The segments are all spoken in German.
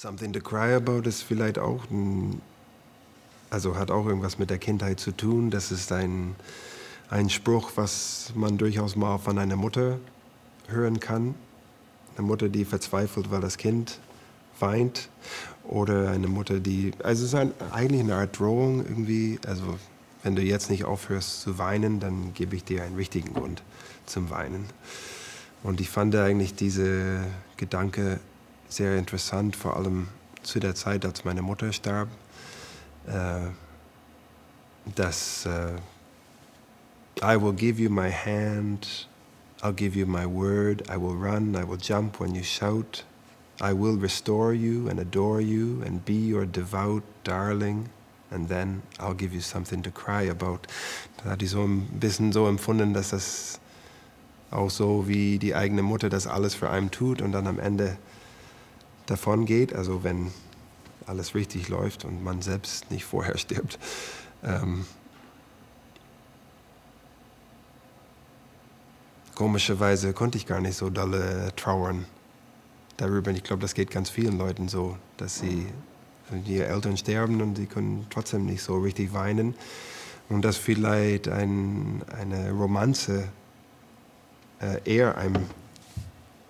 Something to Cry About ist vielleicht auch ein, also hat auch irgendwas mit der Kindheit zu tun. Das ist ein, ein Spruch, was man durchaus mal von einer Mutter hören kann. Eine Mutter, die verzweifelt, weil das Kind weint. Oder eine Mutter, die, also es ist ein, eigentlich eine Art Drohung irgendwie. Also wenn du jetzt nicht aufhörst zu weinen, dann gebe ich dir einen richtigen Grund zum Weinen. Und ich fand eigentlich diese Gedanke sehr interessant, vor allem zu der Zeit, als meine Mutter starb, äh, dass äh, I will give you my hand, I'll give you my word, I will run, I will jump when you shout, I will restore you and adore you and be your devout darling and then I'll give you something to cry about. Da hat die so ein bisschen so empfunden, dass das auch so wie die eigene Mutter das alles für einen tut und dann am Ende davon geht, also wenn alles richtig läuft und man selbst nicht vorher stirbt. Ähm, komischerweise konnte ich gar nicht so dolle trauern darüber. Ich glaube, das geht ganz vielen Leuten so, dass sie die Eltern sterben und sie können trotzdem nicht so richtig weinen. Und dass vielleicht ein, eine Romanze äh, eher einem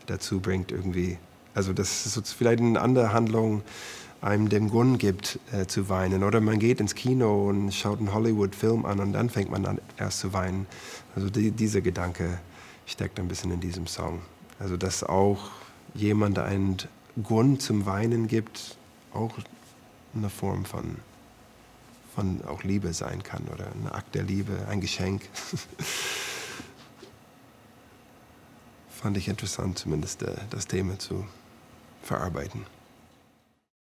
dazu bringt, irgendwie also dass es vielleicht eine andere Handlung einem den Grund gibt äh, zu weinen. Oder man geht ins Kino und schaut einen Hollywood-Film an und dann fängt man an erst zu weinen. Also die, dieser Gedanke steckt ein bisschen in diesem Song. Also dass auch jemand einen Grund zum Weinen gibt, auch eine Form von, von auch Liebe sein kann oder ein Akt der Liebe, ein Geschenk. Fand ich interessant, zumindest äh, das Thema zu verarbeiten.